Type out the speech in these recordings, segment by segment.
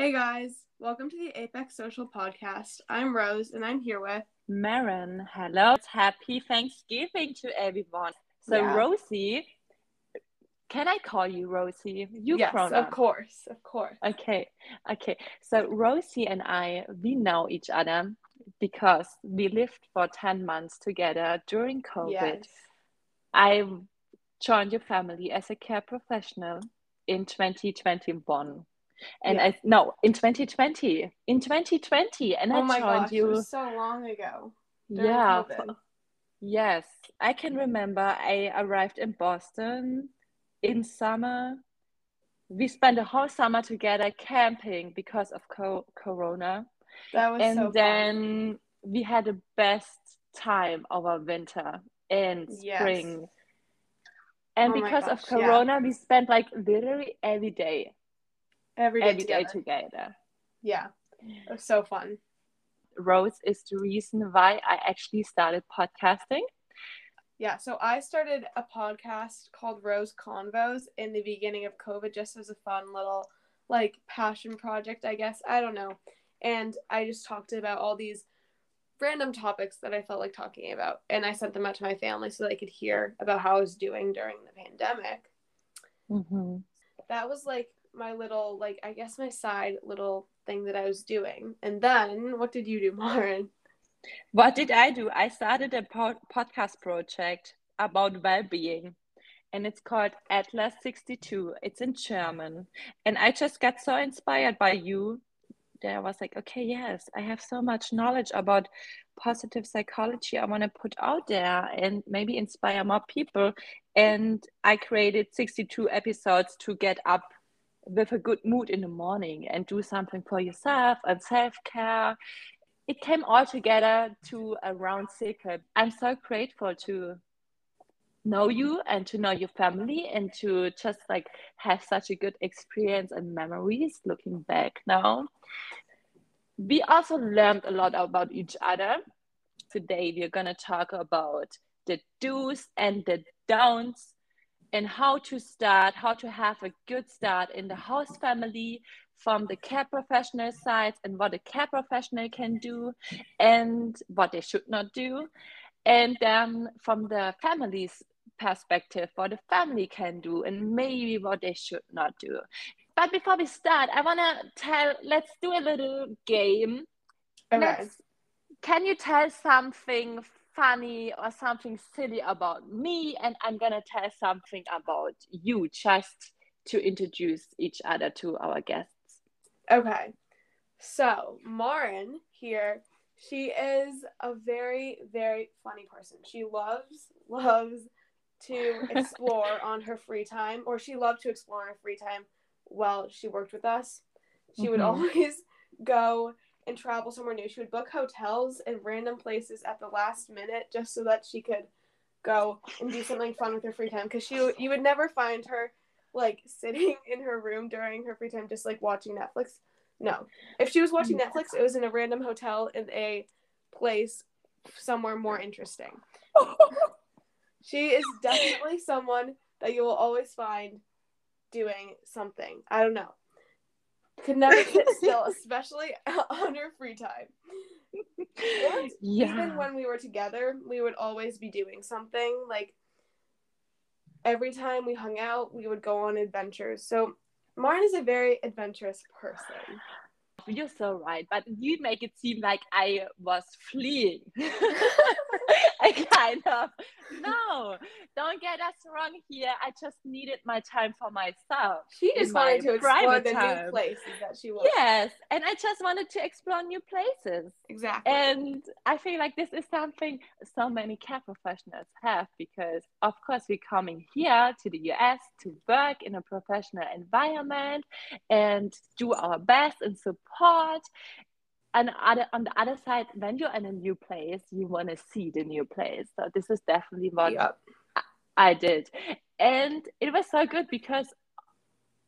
Hey guys, welcome to the Apex Social Podcast. I'm Rose and I'm here with Maren. Hello. Happy Thanksgiving to everyone. So, Yeah. Rosie, can I call you Rosie? You Yes, pronoun. of course, of course. Okay, okay. So Rosie and I, we know each other because we lived for 10 months together during COVID. Yes. I joined your family as a care professional in 2021. And Yeah. I no, in 2020. In 2020. And Oh I my joined gosh, it you. was so long ago. Yeah, COVID. Yes, I can remember I arrived in Boston in summer. We spent the whole summer together camping because of co Corona. That was And so fun. then we had the best time over winter and Yes. spring. Oh and Oh because of gosh, yeah. Corona, we spent like literally every day, Every day every day together. together. Yeah, it was so fun. Rose is the reason why I actually started podcasting. Yeah, so I started a podcast called Rose Convos in the beginning of COVID just as a fun little like passion project, I guess. I don't know. And I just talked about all these random topics that I felt like talking about. And I sent them out to my family so they could hear about how I was doing during the pandemic. hmm That was like my little like I guess my side little thing that I was doing. And then what did you do, Lauren? What did I do? I started a pod- podcast project about well-being and it's called Atlas 62. It's in German. And I just got so inspired by you that I was like, okay, yes, I have so much knowledge about positive psychology I want to put out there and maybe inspire more people. And I created 62 episodes to get up with a good mood in the morning and do something for yourself and self-care it came all together to a round circle. I'm so grateful to know you and to know your family and to just like have such a good experience and memories looking back now. We also learned a lot about each other. Today, we're going to talk about the do's and the don'ts and how to start, how to have a good start in the house family from the care professional side and what a care professional can do and what they should not do. And then from the family's perspective, what the family can do and maybe what they should not do. But before we start, I want to tell, let's do a little game. Okay. Let's, can you tell something funny or something silly about me? And I'm going to tell something about you just to introduce each other to our guests. Okay. So, Maren here, she is a very, very funny person. She loves, loves to explore on her free time, or she loved to explore on her free time while she worked with us. She would Mhm. always go and travel somewhere new. She would book hotels in random places at the last minute just so that she could go and do something fun with her free time. Because she, you would never find her like sitting in her room during her free time, just like watching Netflix. No, if she was watching Netflix, it was in a random hotel in a place somewhere more interesting. She is definitely someone that you will always find doing something. I don't know. Could never sit still, especially on her free time. And yeah. Even when we were together, we would always be doing something. Like every time we hung out, we would go on adventures. So Maren is a very adventurous person. You're so right, but you make it seem like I was fleeing. I kind of no, don't get us wrong here. I just needed my time for myself. She just wanted to explore the time. new places that she was. Yes, and I just wanted to explore new places. Exactly. And I feel like this is something so many care professionals have because, of course, we're coming here to the US to work in a professional environment and do our best and support. And other, on the other side, when you're in a new place, you want to see the new place. So this is definitely what. I did. And it was so good because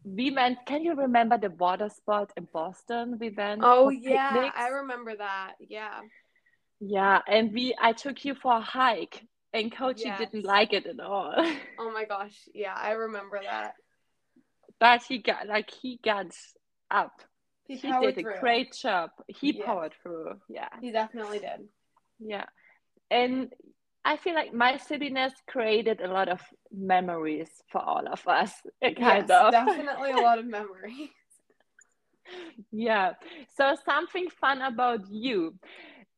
we went, can you remember the water spot in Boston? We went. Oh yeah, picnics? I remember that. Yeah. Yeah, and we I took you for a hike and Kochi Yes. didn't like it at all. Oh my gosh. Yeah, I remember that. but he got like he got up he, he did through. a great job. He yeah. powered through. Yeah. He definitely did. Yeah. And I feel like my silliness created a lot of memories for all of us. Kind yes, of. definitely a lot of memories. yeah. So something fun about you.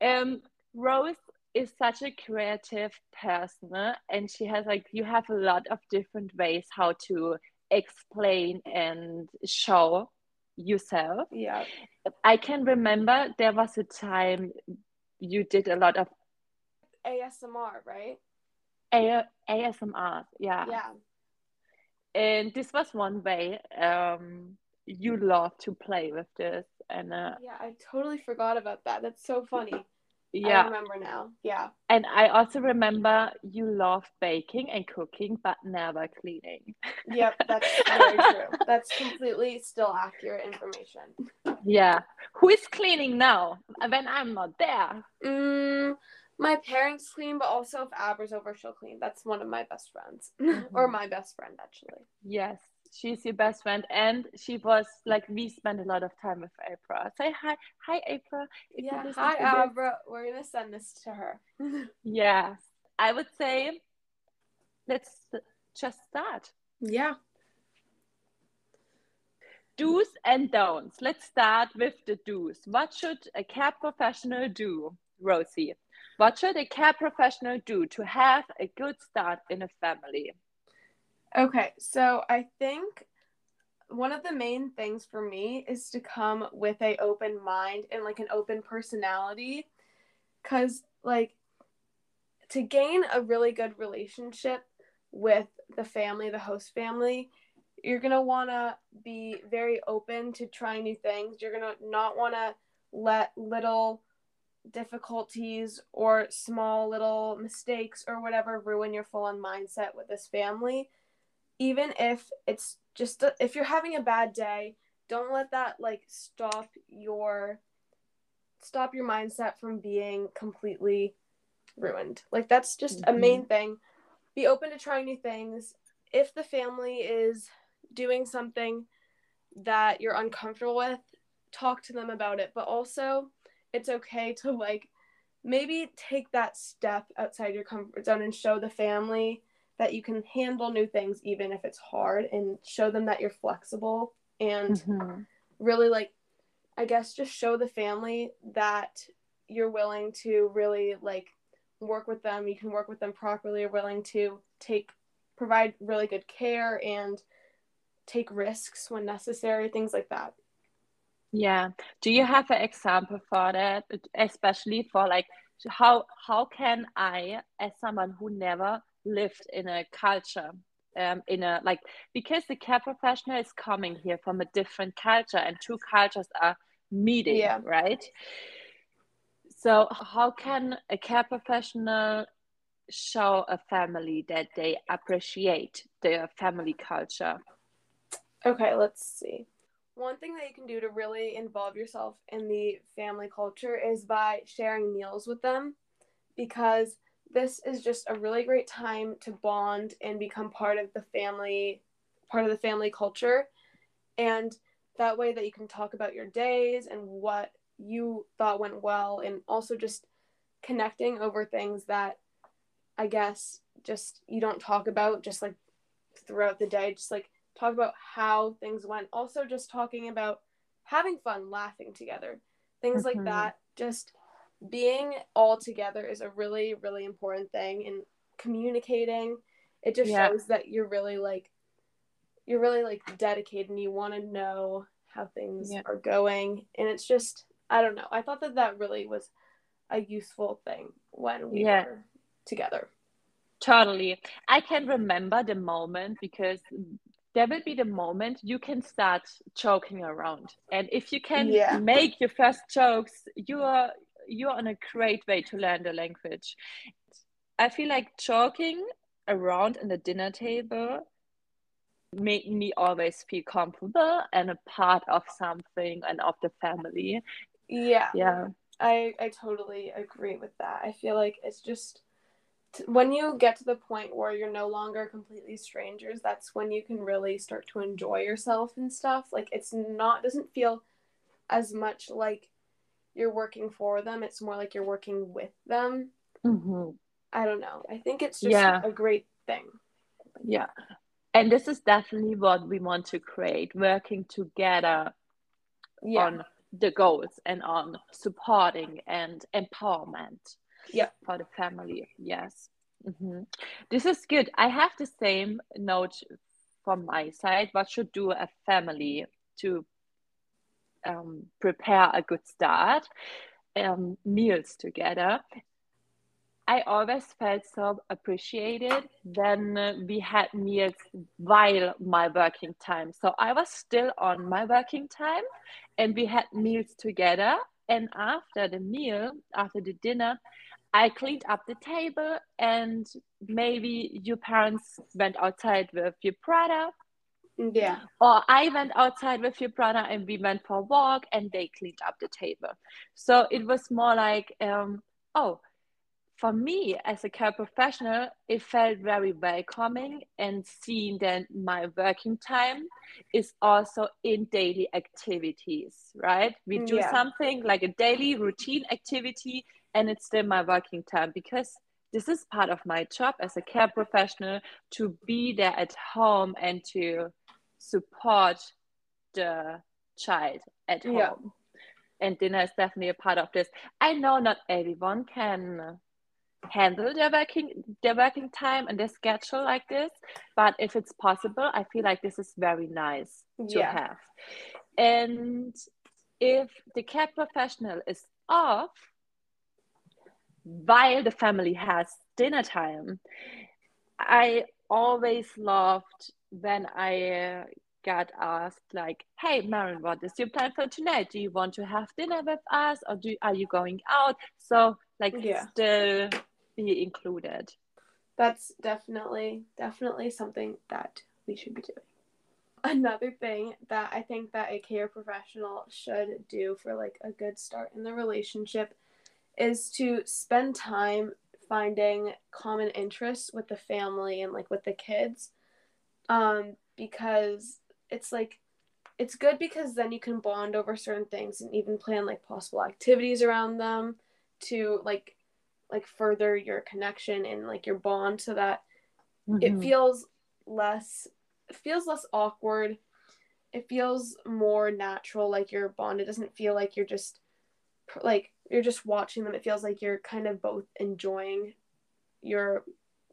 Um, Rose is such a creative person and she has like you have a lot of different ways how to explain and show yourself. Yeah. I can remember there was a time you did a lot of ASMR, right? A- ASMR, yeah. Yeah. And this was one way um, you love to play with this. And uh, yeah, I totally forgot about that. That's so funny. Yeah. I remember now. Yeah. And I also remember you love baking and cooking, but never cleaning. Yep, that's very true. That's completely still accurate information. Yeah. Who is cleaning now when I'm not there? Mm, my parents clean, but also if Abra's over, she'll clean. That's one of my best friends, mm-hmm. or my best friend actually. Yes, she's your best friend, and she was like we spent a lot of time with April. Say hi, hi April. Yeah, hi Abra. We're gonna send this to her. yeah I would say let's just start. Yeah. Do's and don'ts. Let's start with the do's. What should a care professional do, Rosie? What should a care professional do to have a good start in a family? Okay, so I think one of the main things for me is to come with a open mind and like an open personality cuz like to gain a really good relationship with the family, the host family, you're going to want to be very open to trying new things. You're going to not want to let little difficulties or small little mistakes or whatever ruin your full on mindset with this family even if it's just a, if you're having a bad day don't let that like stop your stop your mindset from being completely ruined like that's just mm-hmm. a main mm-hmm. thing be open to trying new things if the family is doing something that you're uncomfortable with talk to them about it but also it's okay to like maybe take that step outside your comfort zone and show the family that you can handle new things even if it's hard and show them that you're flexible and mm-hmm. really like I guess just show the family that you're willing to really like work with them, you can work with them properly, you're willing to take provide really good care and take risks when necessary, things like that. Yeah. Do you have an example for that, especially for like how how can I, as someone who never lived in a culture, um, in a like because the care professional is coming here from a different culture and two cultures are meeting, yeah. right? So how can a care professional show a family that they appreciate their family culture? Okay, let's see. One thing that you can do to really involve yourself in the family culture is by sharing meals with them because this is just a really great time to bond and become part of the family part of the family culture and that way that you can talk about your days and what you thought went well and also just connecting over things that I guess just you don't talk about just like throughout the day just like talk about how things went. Also, just talking about having fun, laughing together, things mm-hmm. like that. Just being all together is a really, really important thing. And communicating, it just yeah. shows that you're really like, you're really like dedicated and you want to know how things yeah. are going. And it's just, I don't know. I thought that that really was a useful thing when we yeah. were together. Totally. I can remember the moment because there will be the moment you can start joking around and if you can yeah. make your first jokes you are you're on a great way to learn the language. I feel like joking around in the dinner table made me always feel comfortable and a part of something and of the family. Yeah. Yeah. I i totally agree with that. I feel like it's just when you get to the point where you're no longer completely strangers that's when you can really start to enjoy yourself and stuff. Like it's not doesn't feel as much like you're working for them. It's more like you're working with them. hmm I don't know. I think it's just Yeah. a great thing. Yeah. And this is definitely what we want to create, working together Yeah. on the goals and on supporting and empowerment Yeah. for the family. Yes. hmm This is good. I have the same note from my side. What should do a family to um, prepare a good start? Um, meals together. I always felt so appreciated when we had meals while my working time. So I was still on my working time and we had meals together. And after the meal, after the dinner, I cleaned up the table and maybe your parents went outside with your brother Yeah. or I went outside with your brother and we went for a walk and they cleaned up the table. So it was more like, um, oh, for me as a care professional, it felt very welcoming and seeing that my working time is also in daily activities, right? We do Yeah. something like a daily routine activity and it's still my working time because this is part of my job as a care professional to be there at home and to support the child at Yeah. home. And dinner is definitely a part of this. I know not everyone can handle their working their working time and their schedule like this, but if it's possible, I feel like this is very nice to Yeah. have. And if the care professional is off while the family has dinner time, I always loved when I uh, got asked like, "Hey, Maren, what is your plan for tonight? Do you want to have dinner with us, or do are you going out?" So like, Yeah. still be included. That's definitely definitely something that we should be doing. Another thing that I think that a care professional should do for like a good start in the relationship is to spend time finding common interests with the family and like with the kids. Um because it's like it's good because then you can bond over certain things and even plan like possible activities around them to like like further your connection and like your bond so that it Mhm. feels less it feels less awkward it feels more natural like you're bond it doesn't feel like you're just like you're just watching them it feels like you're kind of both enjoying your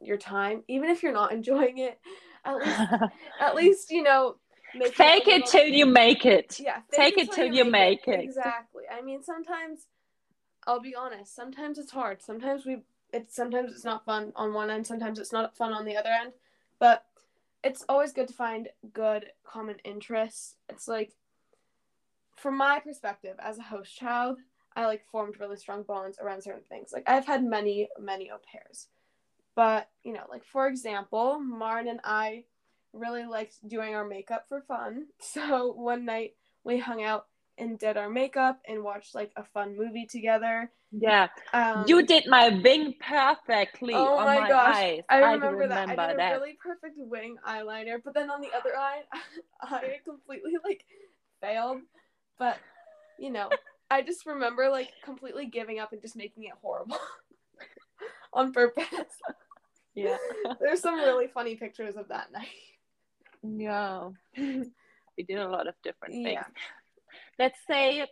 your time even if you're not enjoying it at least at least you know make Fake a it till you make it. yeah Take it till you make it. exactly. I mean sometimes i'll be honest sometimes it's hard. Sometimes we it's sometimes it's not fun on one end sometimes it's not fun on the other end. But it's always good to find good common interests. It's like from my perspective as a host child i like formed really strong bonds around certain things like i've had many many au pairs but you know like for example Maren and i really liked doing our makeup for fun so one night we hung out and did our makeup and watched like a fun movie together Yeah, um, you did my wing perfectly Oh on my my, gosh, eyes. I remember, that. I remember did a that. really perfect wing eyeliner, but then on the other eye, I completely like failed. But you know, I just remember like completely giving up and just making it horrible on purpose. Yeah. There's some really funny pictures of that night. Yeah. we did a lot of different things. Yeah. Let's say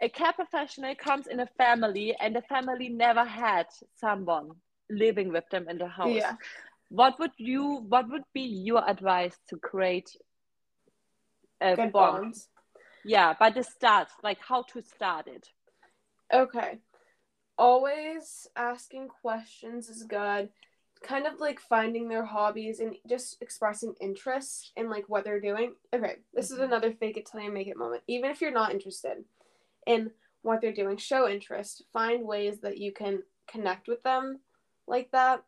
a care professional comes in a family and the family never had someone living with them in the house. Yeah. What would you what would be your advice to create a Good bond? bonds. Yeah, by the start, like how to start it. Okay. Always asking questions is good. Kind of like finding their hobbies and just expressing interest in like what they're doing. Okay, this is Mhm. another fake it till you make it moment. Even if you're not interested in what they're doing, show interest. Find ways that you can connect with them like that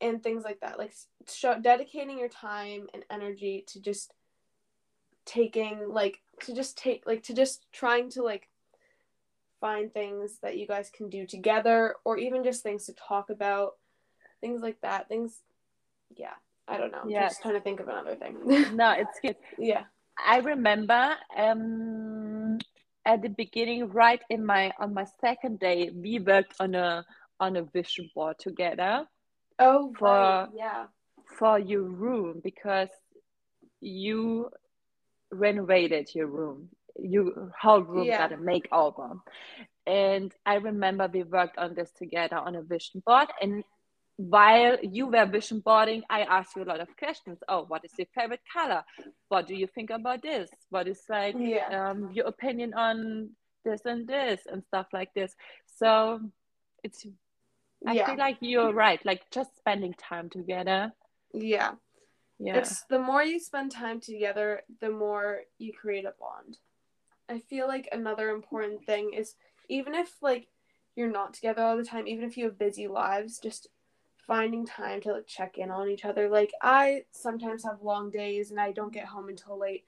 and things like that. Like show dedicating your time and energy to just taking like to just take like to just trying to like find things that you guys can do together or even just things to talk about things like that things yeah i don't know I'm just trying to think of another thing No, it's good. yeah I remember um, at the beginning, right in my on my second day, we worked on a on a vision board together. Oh, for right. yeah. For your room because you renovated your room. You whole room yeah. got a makeover. And I remember we worked on this together on a vision board. And while you were vision boarding, I asked you a lot of questions. Oh, what is your favorite color? What do you think about this? What is like yeah. um, your opinion on this and this and stuff like this? So it's, I yeah. feel like you're right. Like just spending time together. Yeah. Yeah. It's the more you spend time together, the more you create a bond. I feel like another important thing is even if like you're not together all the time, even if you have busy lives, just finding time to like check in on each other. Like I sometimes have long days and I don't get home until late.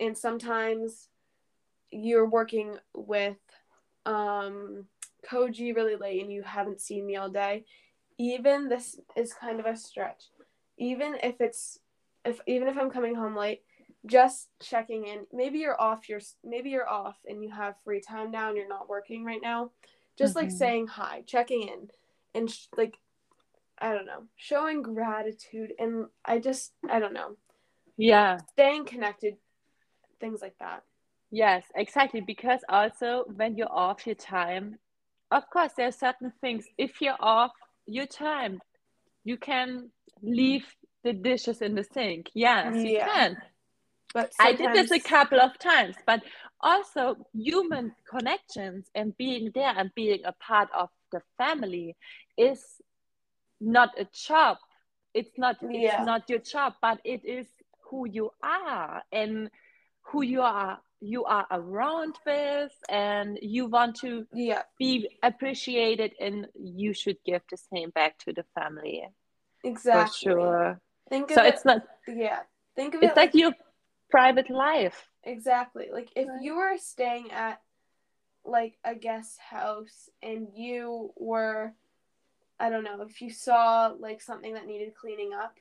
And sometimes you're working with um Koji really late and you haven't seen me all day. Even this is kind of a stretch. Even if it's if even if I'm coming home late, just checking in. Maybe you're off your maybe you're off and you have free time now and you're not working right now. Just mm-hmm. like saying hi, checking in and sh- like I don't know, showing gratitude and I just I don't know. Yeah. Staying connected things like that. Yes, exactly because also when you're off your time, of course there are certain things if you're off your time, you can leave the dishes in the sink. Yes, you can. But sometimes... I did this a couple of times, but also human connections and being there and being a part of the family is not a job it's not yeah. it's not your job but it is who you are and who you are you are around with and you want to yeah. be appreciated and you should give the same back to the family. Exactly. for sure. Think of so it, it's not yeah. Think of it's it like, like your private life. Exactly. Like if right. you were staying at like a guest house and you were I don't know, if you saw like something that needed cleaning up,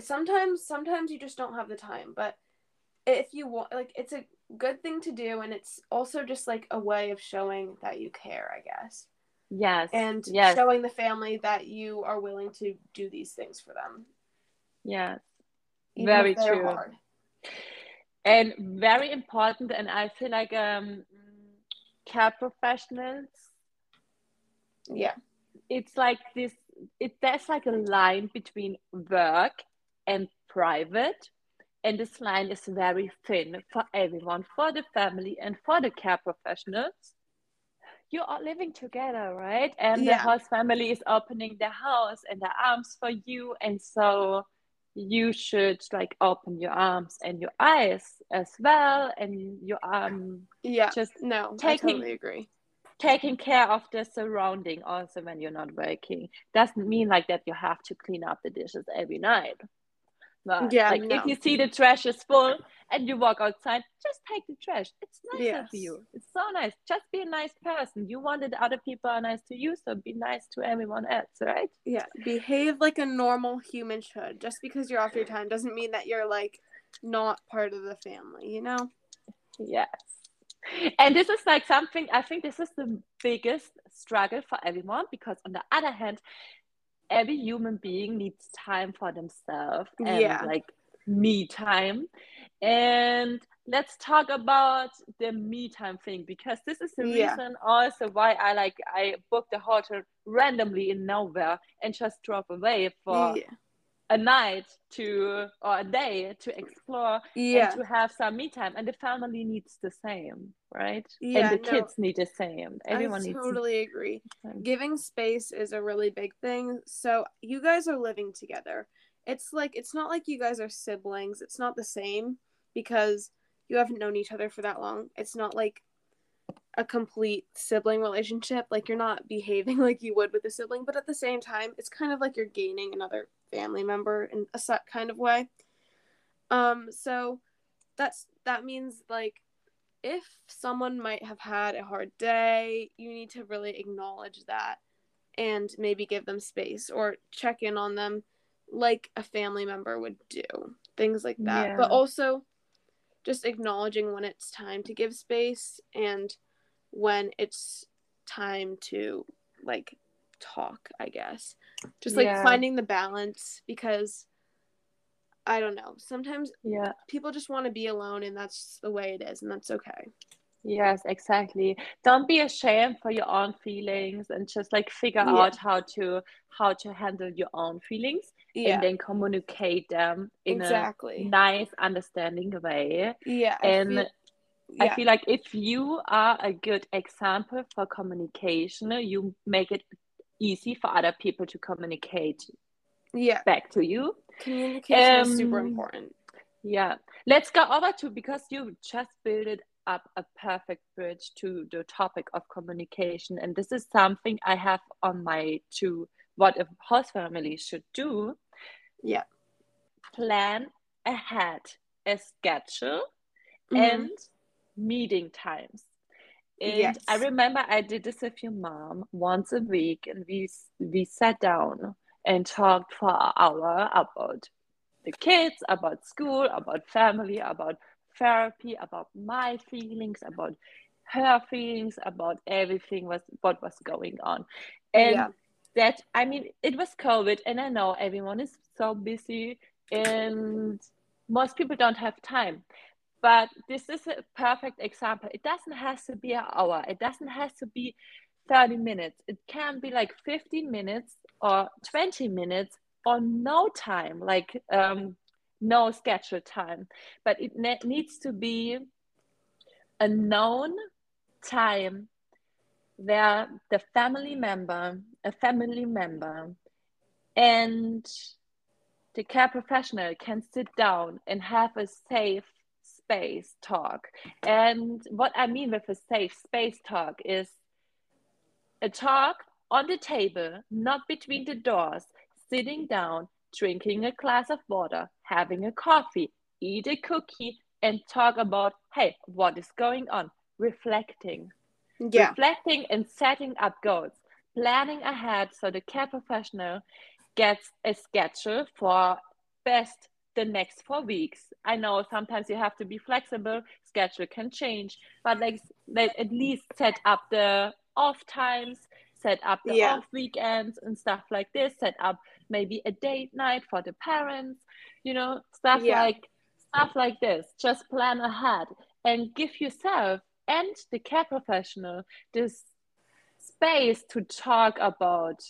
sometimes sometimes you just don't have the time, but if you want like it's a good thing to do and it's also just like a way of showing that you care, I guess. Yes. And yes. showing the family that you are willing to do these things for them. Yes. Even very true. Hard. And very important and I feel like um care professionals yeah it's like this it there's like a line between work and private and this line is very thin for everyone for the family and for the care professionals. You are living together right? And yeah. the host family is opening their house and their arms for you. And so you should like open your arms and your eyes as well. And your um yeah. just no taking, I totally agree. taking care of the surrounding also when you're not working. Doesn't mean like that you have to clean up the dishes every night but yeah like no. if you see the trash is full and you walk outside just take the trash. It's nice yes. of you. It's so nice. Just be a nice person. You wanted other people are nice to you so be nice to everyone else right? Yeah behave like a normal human should. Just because you're off your time doesn't mean that you're like not part of the family you know? Yes. And this is like something i think this is the biggest struggle for everyone because on the other hand every human being needs time for themselves and yeah. like me time and let's talk about the me time thing because this is the yeah. reason also why i like i booked a hotel randomly in nowhere and just drove away for yeah a night to or a day to explore yeah. and to have some me time. And the family needs the same right? Yeah, and the no, kids need the same. Everyone I needs totally agree. giving space is a really big thing. So you guys are living together. It's like it's not like you guys are siblings. It's not the same because you haven't known each other for that long. It's not like a complete sibling relationship like you're not behaving like you would with a sibling but at the same time it's kind of like you're gaining another family member in a set kind of way. Um, so that's that means like if someone might have had a hard day, you need to really acknowledge that and maybe give them space or check in on them like a family member would do. Things like that. Yeah. But also just acknowledging when it's time to give space and when it's time to like talk, I guess. Just like Yeah. finding the balance because I don't know. Sometimes Yeah. people just want to be alone and that's the way it is and that's okay. Yes, exactly. Don't be ashamed for your own feelings and just like figure Yeah. out how to how to handle your own feelings Yeah. and then communicate them in exactly. a nice, understanding way. yeah. And feel, I feel like if you are a good example for communication, you make it easy for other people to communicate yeah. back to you. Communication is super Um, important. Yeah. Let's go over to because you just built up a perfect bridge to the topic of communication. And this is something I have on my to what a host family should do. Yeah. Plan ahead a schedule Mhm. and meeting times. And I remember I did this with your mom once a week, and we we sat down and talked for an hour about the kids, about school, about family, about therapy, about my feelings, about her feelings, about everything was what was going on. And Yeah. that I mean it was COVID and I know everyone is so busy and most people don't have time. But this is a perfect example. It doesn't have to be an hour. It doesn't have to be 30 minutes. It can be like 15 minutes or 20 minutes or no time, like um, no scheduled time. But it ne- needs to be a known time where the family member, a family member, and the care professional can sit down and have a safe space talk. And what I mean with a safe space talk is a talk on the table, not between the doors, sitting down, drinking a glass of water, having a coffee, eat a cookie, and talk about, hey, what is going on? Reflecting Yeah. reflecting and setting up goals, planning ahead so the care professional gets a schedule for best the next four weeks. I know sometimes you have to be flexible, schedule can change, but like, like at least set up the off times, set up the Yeah. off weekends and stuff like this, set up maybe a date night for the parents, you know, stuff Yeah. like stuff like this. Just plan ahead and give yourself and the care professional this space to talk about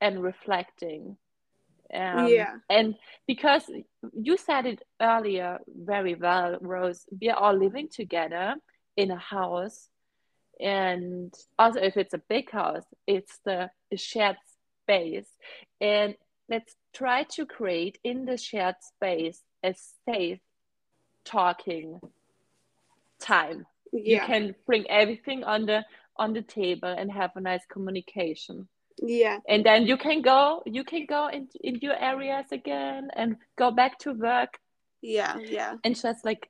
and reflecting. Um, Yeah. And because you said it earlier very well, Rose, we are all living together in a house. And also, if it's a big house, it's the shared space. And let's try to create in the shared space a safe talking time you can bring everything on the on the table and have a nice communication Yeah. and then you can go you can go in, in your areas again and go back to work Yeah. Yeah. and just like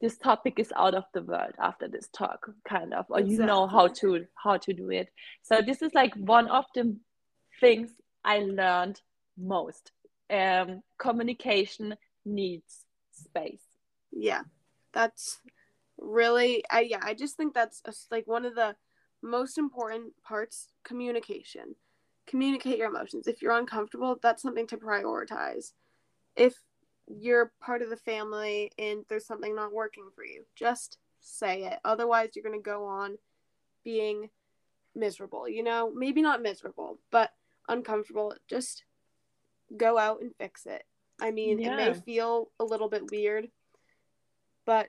this topic is out of the world after this talk kind of or you know how to how to do it so this is like one of the things i learned most um communication needs space Yeah. That's really I yeah, I just think that's like one of the most important parts communication. Communicate your emotions. If you're uncomfortable, that's something to prioritize. If you're part of the family and there's something not working for you, just say it. Otherwise, you're going to go on being miserable, you know? Maybe not miserable, but uncomfortable. Just go out and fix it. I mean, it may feel a little bit weird, but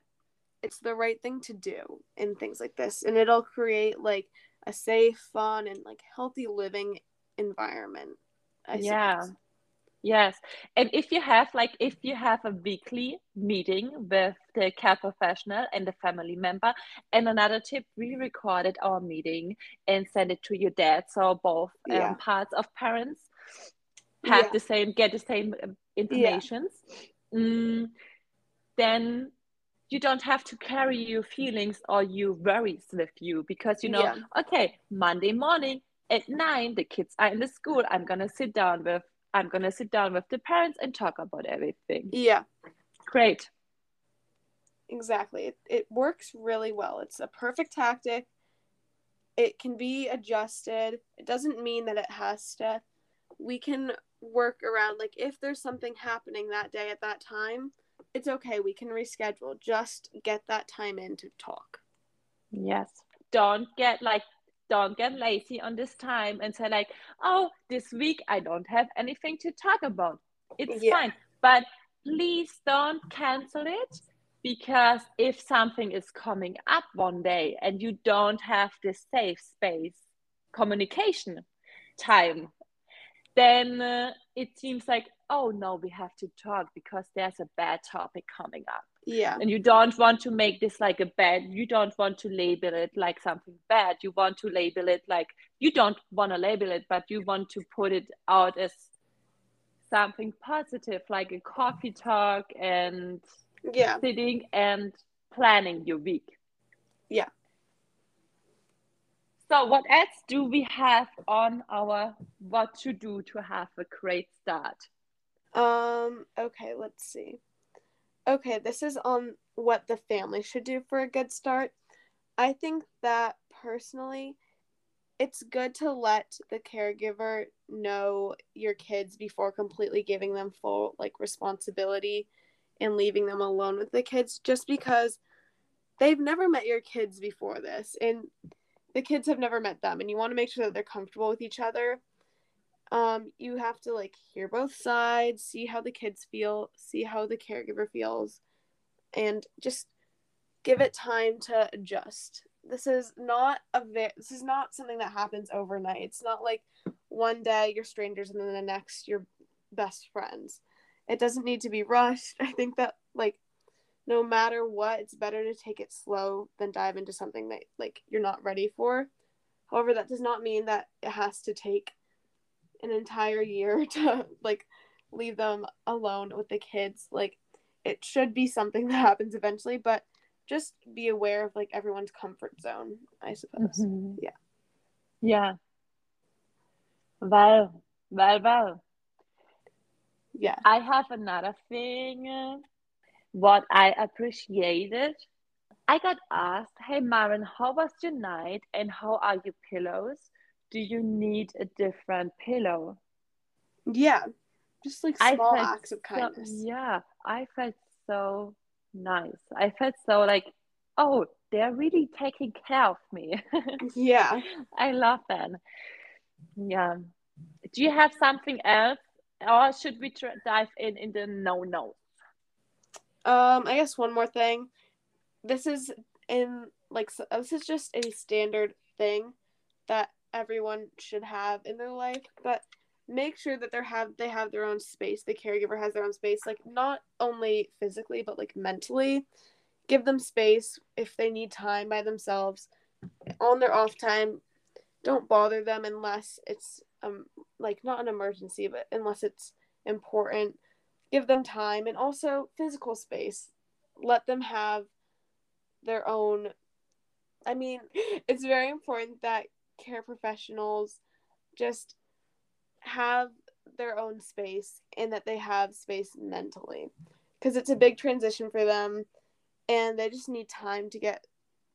it's the right thing to do in things like this and it'll create like a safe fun and like healthy living environment I Yeah. suppose. Yes. And if you have like if you have a weekly meeting with the care professional and the family member, and another tip, we recorded our meeting and send it to your dad, so both um, Yeah. parts of parents have Yeah. the same get the same um, informations. Mm, then you don't have to carry your feelings or your worries with you because you know Yeah. okay monday morning at nine the kids are in the school i'm gonna sit down with i'm gonna sit down with the parents and talk about everything yeah great Exactly. It, it works really well. It's a perfect tactic. It can be adjusted. It doesn't mean that it has to. We can work around, like, if there's something happening that day at that time, it's okay. We can reschedule. Just get that time in to talk. Yes. Don't get like don't get lazy on this time and say like, "Oh, this week I don't have anything to talk about." It's yeah. fine. But please don't cancel it because if something is coming up one day and you don't have this safe space communication time then uh, it seems like oh no we have to talk because there's a bad topic coming up. Yeah. And you don't want to make this like a bad you don't want to label it like something bad. You want to label it like you don't want to label it but you want to put it out as something positive like a coffee talk and yeah. sitting and planning your week. Yeah so what else do we have on our what to do to have a great start? Um okay let's see. Okay this is on what the family should do for a good start. I think that personally it's good to let the caregiver know your kids before completely giving them full like responsibility and leaving them alone with the kids just because they've never met your kids before this. And the kids have never met them and you want to make sure that they're comfortable with each other um you have to like hear both sides see how the kids feel see how the caregiver feels and just give it time to adjust. This is not a vi- this is not something that happens overnight. It's not like one day you're strangers and then the next you're best friends. It doesn't need to be rushed. I think that like no matter what it's better to take it slow than dive into something that like you're not ready for. However that does not mean that it has to take an entire year to like leave them alone with the kids. Like it should be something that happens eventually but just be aware of like everyone's comfort zone i suppose. Mm-hmm. yeah. Yeah. Well well well. Yeah. I have another thing what i appreciated i got asked hey Maren how was your night and how are your pillows do you need a different pillow yeah just like small acts of kindness so, yeah i felt so nice. I felt so like, oh, they're really taking care of me. yeah. I love that. Yeah. Do you have something else, or should we try, dive in in the no no? Um, I guess one more thing. This is in like this is just a standard thing that everyone should have in their life, but make sure that they have they have their own space. The caregiver has their own space like not only physically but like mentally. Give them space if they need time by themselves on their off time. Don't bother them unless it's um like not an emergency but unless it's important give them time and also physical space. Let them have their own i mean it's very important that care professionals just have their own space and that they have space mentally. Because it's a big transition for them and they just need time to get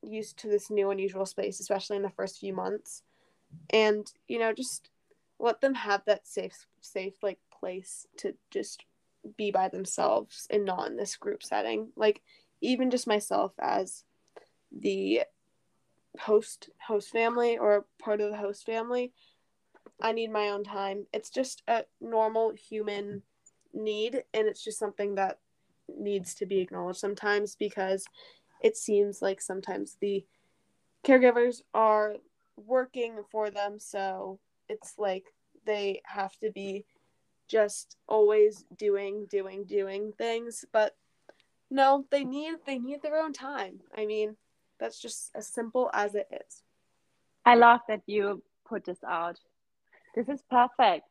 used to this new unusual space especially in the first few months. And you know just let them have that safe safe like place to just be by themselves and not in this group setting like even just myself as the host host family or part of the host family I need my own time. It's just a normal human need, and it's just something that needs to be acknowledged sometimes because it seems like sometimes the caregivers are working for them, so it's like they have to be just always doing, doing, doing things. But no, they need they need their own time. I mean, that's just as simple as it is. I love that you put this out this is perfect.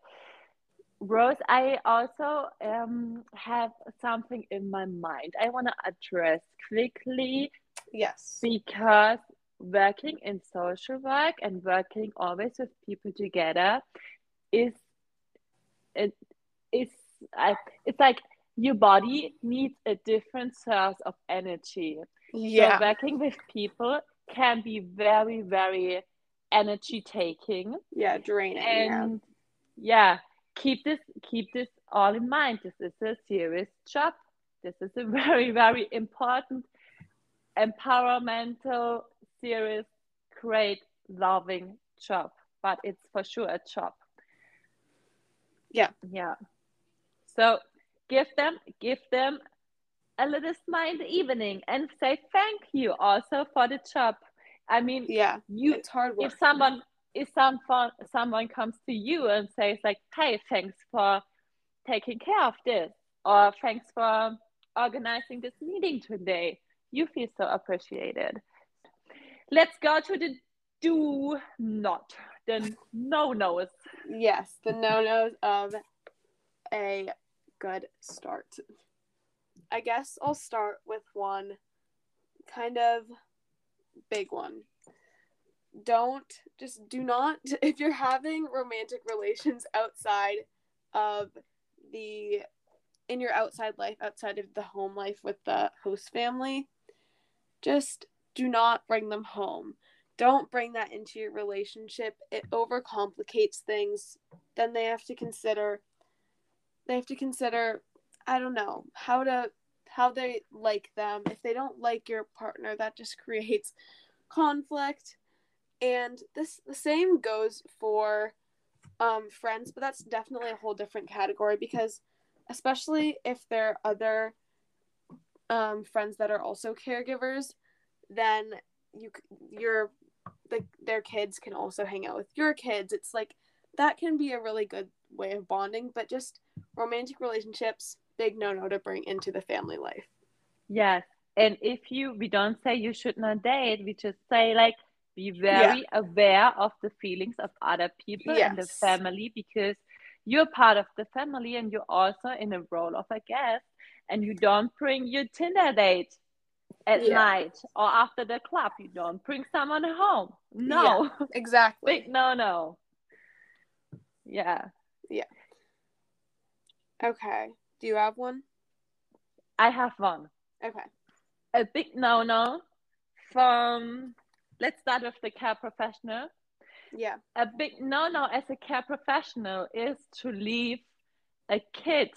Rose, I also um, have something in my mind I want to address quickly. Yes. Because working in social work and working always with people together is it is I, it's like your body needs a different source of energy. Yeah. So working with people can be very, very energy taking. Yeah, draining. yeah. And yeah, keep this keep this all in mind. This is a serious job. This is a very, very important, empowermental, serious, great, loving job. But it's for sure a job. Yeah. Yeah. So give them give them a little smile in the evening and say thank you also for the job. I mean, Yeah. you It's hard work. if someone if someone someone comes to you and says like hey thanks for taking care of this or thanks for organizing this meeting today you feel so appreciated let's go to the do not the no no's Yes, the no nos of a good start. I guess I'll start with one kind of big one. Don't just do not if you're having romantic relations outside of the in your outside life, outside of the home life with the host family, just do not bring them home don't bring that into your relationship it overcomplicates things then they have to consider they have to consider i don't know how to how they like them. If they don't like your partner that just creates conflict. And this the same goes for um friends but that's definitely a whole different category because especially if there are other um friends that are also caregivers then you your the, their kids can also hang out with your kids. It's like that can be a really good way of bonding but just romantic relationships big no no to bring into the family life. Yes. And if you we don't say you should not date we just say like be very aware of the feelings of other people in the family because you're part of the family and you're also in a role of a guest and you don't bring your tinder date at Yeah. night or after the club you don't bring someone home. No. Exactly. Big no no. Yeah. yeah. Okay. Do you have one? I have one. Okay. A big no no from let's start with the care professional. Yeah. A big no no as a care professional is to leave a kid,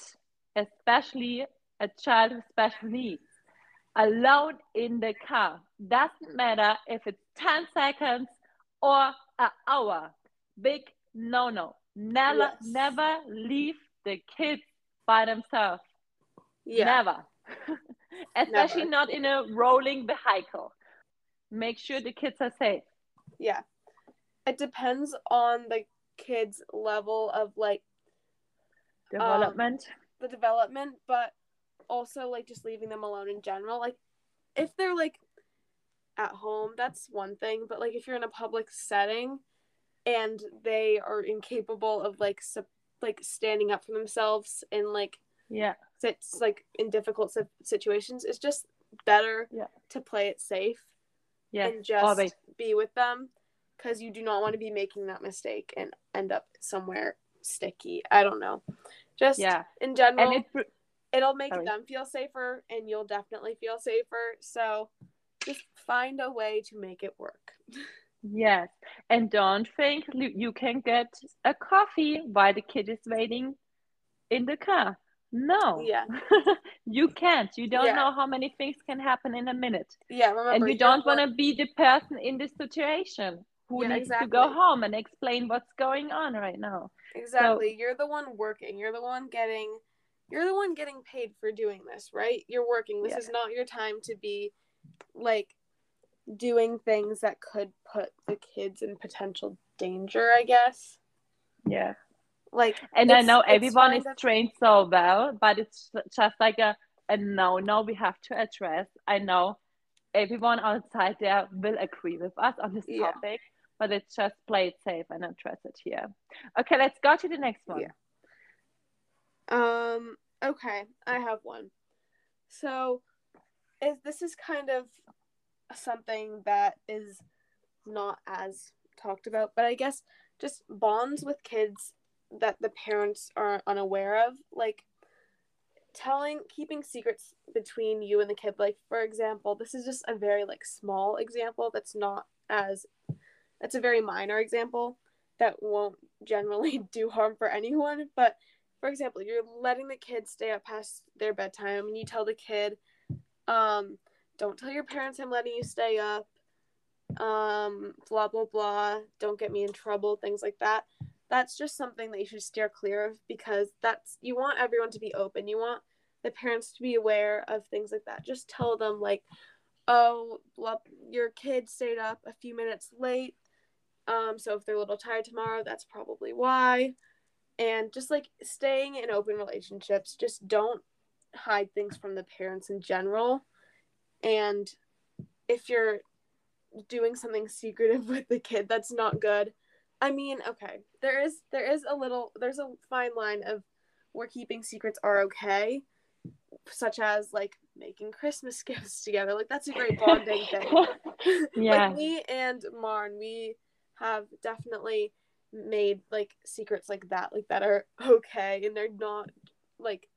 especially a child with special needs, alone in the car. Doesn't matter if it's 10 seconds or an hour. Big no no. Never, Yes. never leave the kids by themselves. yeah Never. especially Never. not in a rolling vehicle. Make sure the kids are safe. yeah it depends on the kids level of like Development. Um, the development, but also like just leaving them alone in general. Like if they're like at home, that's one thing, but like if you're in a public setting and they are incapable of like sup- like standing up for themselves in like yeah. it's like in difficult si- situations, it's just better Yeah. to play it safe Yes. and just always. be with them because you do not want to be making that mistake and end up somewhere sticky. I don't know. Just Yeah. in general, And it'll make Sorry. them feel safer and you'll definitely feel safer. So just find a way to make it work. Yes, and don't think you you can get a coffee while the kid is waiting in the car. No, Yeah. you can't. You don't Yeah. know how many things can happen in a minute, Yeah, remember and you you're don't want to be the person in this situation who Yeah, needs to go home and explain what's going on right now. Exactly. you're the one working. You're the one getting you're the one getting paid for doing this, right? You're working. This Yeah. is not your time to be like doing things that could put the kids in potential danger, I guess. Yeah, Like and I know everyone is to- trained so well, but it's just like a a no, no. We have to address. I know everyone outside there will agree with us on this Yeah. topic, but it's just play it safe and address it here. Okay, let's go to the next one. Yeah. Um, okay, I have one. So, is this is kind of something that is not as talked about, but I guess just bonds with kids that the parents are unaware of. Like, telling keeping secrets between you and the kid like for example this is just a very like small example that's not as that's a very minor example that won't generally do harm for anyone but for example you're letting the kid stay up past their bedtime and you tell the kid um don't tell your parents i'm letting you stay up um blah blah blah don't get me in trouble things like that. That's just something that you should steer clear of because that's you want everyone to be open. You want the parents to be aware of things like that. Just tell them like oh blah, your kid stayed up a few minutes late um so if they're a little tired tomorrow that's probably why and just like staying in open relationships just don't hide things from the parents in general. And if you're doing something secretive with the kid that's not good. I mean okay there is there is a little there's a fine line of where keeping secrets are okay such as like making christmas gifts together. Like that's a great bonding thing. Yeah. like me and Maren we have definitely made like secrets like that like that are okay and they're not like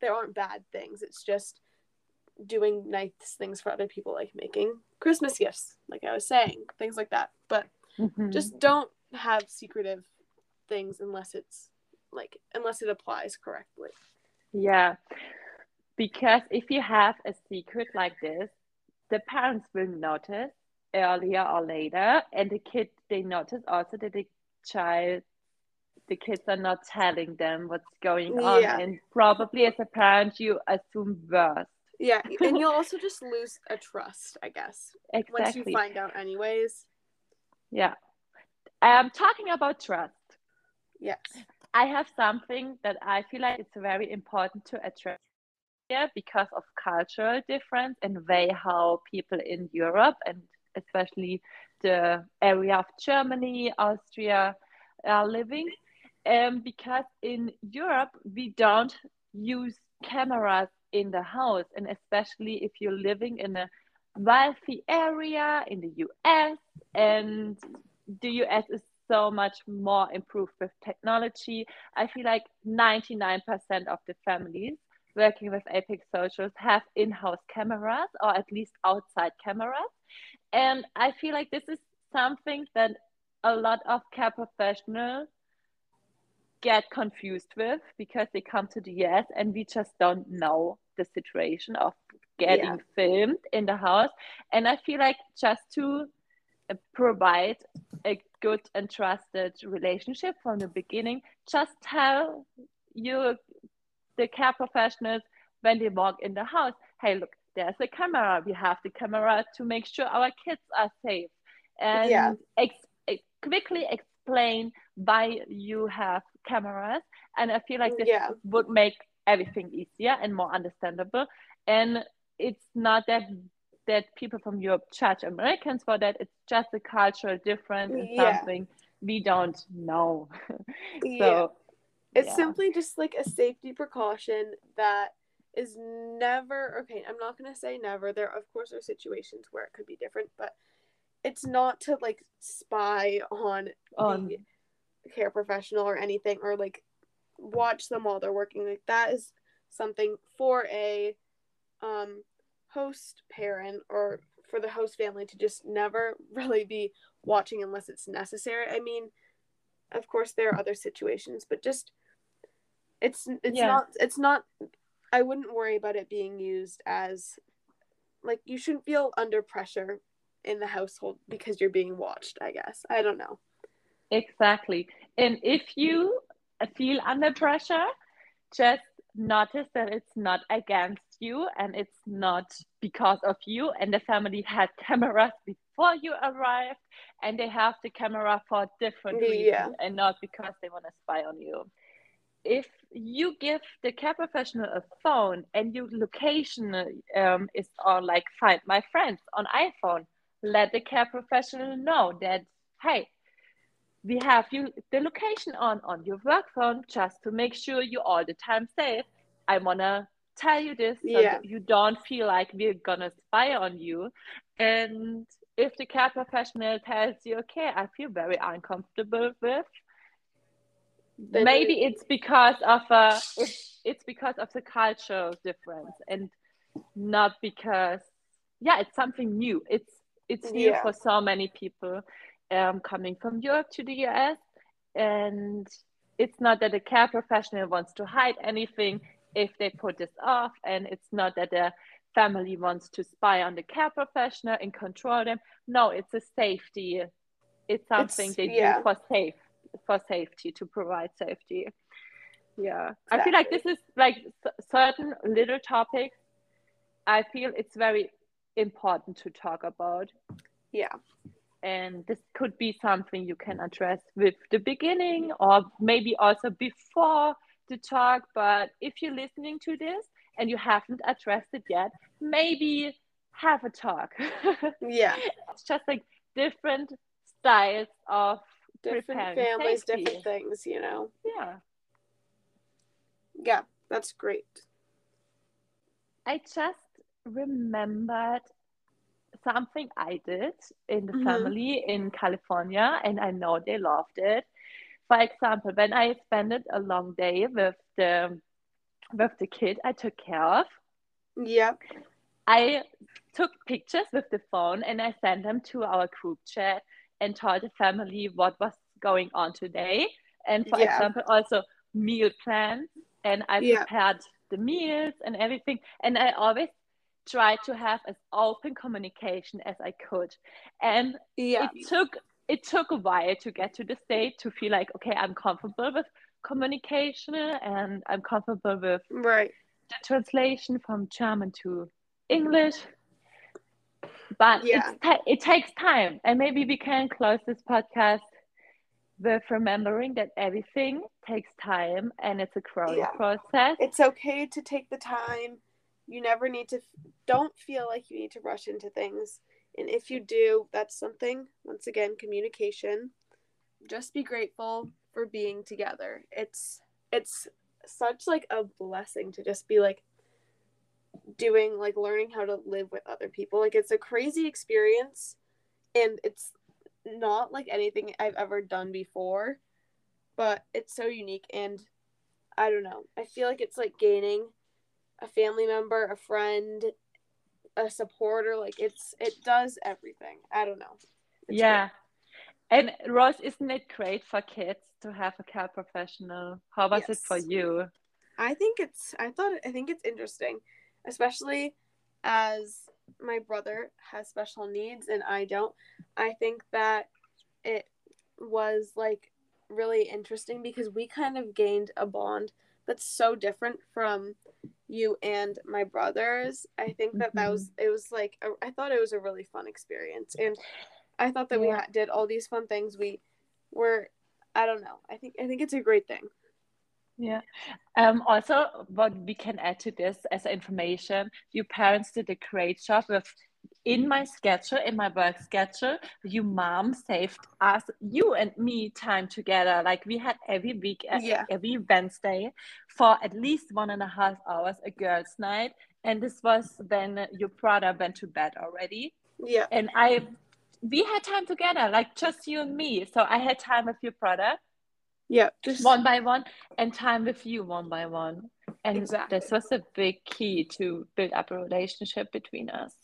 there aren't bad things. It's just doing nice things for other people like making christmas gifts like i was saying things like that. But mm-hmm. just don't have secretive things unless it's like unless it applies correctly. Yeah. Because if you have a secret like this the parents will notice earlier or later and the kid they notice also that the child the kids are not telling them what's going on yeah. and probably as a parent you assume worst. Yeah and you'll also just lose a trust i guess exactly. once you find out anyways. Yeah. Um talking about trust. Yes. I have something that i feel like it's very important to address here because of cultural difference and way how people in europe and especially the area of Germany, Austria are living. Um, because in Europe, we don't use cameras in the house, and especially if you're living in a wealthy area in the US, and the US is so much more improved with technology. I feel like 99% of the families working with Apex Socials have in house cameras or at least outside cameras. And I feel like this is something that a lot of care professionals get confused with because they come to the US and we just don't know the situation of getting yeah. filmed in the house. And I feel like just to uh, provide a good and trusted relationship from the beginning, just tell you the care professionals when they walk in the house, hey, look, there's a camera. We have the camera to make sure our kids are safe. And yeah. ex- eh, quickly explain why you have cameras. And I feel like this yeah. would make everything easier and more understandable. And it's not that that people from Europe judge Americans for that. It's just a cultural difference and yeah. something we don't know. so yeah. it's simply just like a safety precaution that is never okay i'm not going to say never there of course are situations where it could be different but it's not to like spy on um, the care professional or anything or like watch them while they're working like that is something for a um host parent or for the host family to just never really be watching unless it's necessary i mean of course there are other situations but just it's it's yeah. not it's not I wouldn't worry about it being used as like you shouldn't feel under pressure in the household because you're being watched, I guess. I don't know. Exactly. And if you feel under pressure, just notice that it's not against you and it's not because of you and the family had cameras before you arrived and they have the camera for different reasons yeah. and not because they want to spy on you if you give the care professional a phone and your location um, is on like find my friends on iphone let the care professional know that hey we have you the location on on your work phone just to make sure you all the time safe i want to tell you this so yeah. you don't feel like we're gonna spy on you and if the care professional tells you okay i feel very uncomfortable with maybe we- it's because of a it's, it's because of the cultural difference and not because yeah it's something new. It's it's new Yeah. for so many people um, coming from Europe to the US and it's not that a care professional wants to hide anything if they put this off. And it's not that the family wants to spy on the care professional and control them. No it's a safety. It's something It's- they yeah. do for safe for safety to provide safety. Yeah. I feel like this is like certain little topics i feel it's very important to talk about. Yeah. and this could be something you can address with the beginning or maybe also before the talk but if you're listening to this and you haven't addressed it yet maybe have a talk. Yeah. it's just like different styles of Different families, safety. different things, you know. yeah Yeah, that's great. I just remembered something I did in the Mhm. family in California, and I know they loved it. For example, when I spent a long day with the with the kid I took care of, yeah, I took pictures with the phone and I sent them to our group chat and told the family what was going on today. And for Yeah. example, also meal plans. And I Yeah. prepared the meals and everything. And I always try to have as open communication as I could. And Yeah. it took it took a while to get to the state to feel like okay, I'm comfortable with communication and I'm comfortable with Right. the translation from German to English. But Yeah. it's ta- it takes time, and maybe we can close this podcast with remembering that everything takes time and it's a growing Yeah. process. It's okay to take the time. You never need to, don't feel like you need to rush into things. And if you do, that's something, once again, communication. Just be grateful for being together. It's, it's such like a blessing to just be like doing, like learning how to live with other people. Like it's a crazy experience and it's not like anything I've ever done before, but it's so unique and I don't know. I feel like it's like gaining a family member, a friend, a supporter. Like it's it does everything. I don't know. It's yeah. And Rose, isn't it great for kids to have a care professional? How was it for you? I think it's I thought I think it's interesting, especially as my brother has special needs and I don't. I think that it was like really interesting because we kind of gained a bond that's so different from you and my brothers. I think that that was mm-hmm. it was like a, I thought it was a really fun experience and I thought that we Yeah. ha- did all these fun things. We were I don't know. I think I think it's a great thing. Yeah. Um, also, what we can add to this as information, your parents did a great job with in my schedule, in my work schedule, your mom saved us, you and me, time together. Like we had every week, uh, Yeah. every Wednesday, for at least one and a half hours, a girls' night. And this was when your brother went to bed already. Yeah. And I, we had time together, like just you and me. So I had time with your brother Yeah. Just one by one and time with you one by one and Exactly. this was a big key to build up a relationship between us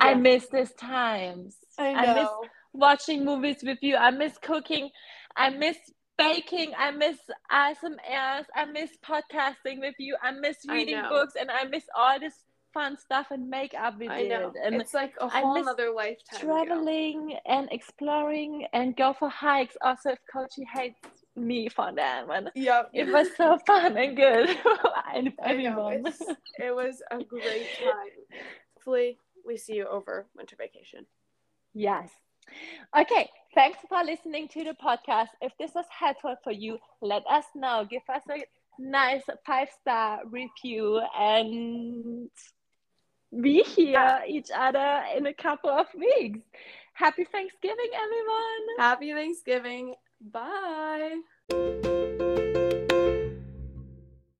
i miss these times I miss watching movies with you i miss cooking i miss baking i miss asmrs i miss podcasting with you i miss reading know. books and i miss all this fun stuff and makeup we I did know. and it's like a I whole miss nother lifetime. ago. traveling and exploring and go for hikes also if coachy hates me for that one Yep. it was so fun and good. and everyone. It was a great time. Hopefully, we see you over winter vacation. Yes. Okay. Thanks for listening to the podcast. If this was helpful for you, let us know. Give us a nice five star review and we hear each other in a couple of weeks. Happy Thanksgiving, everyone. Happy Thanksgiving. Bye.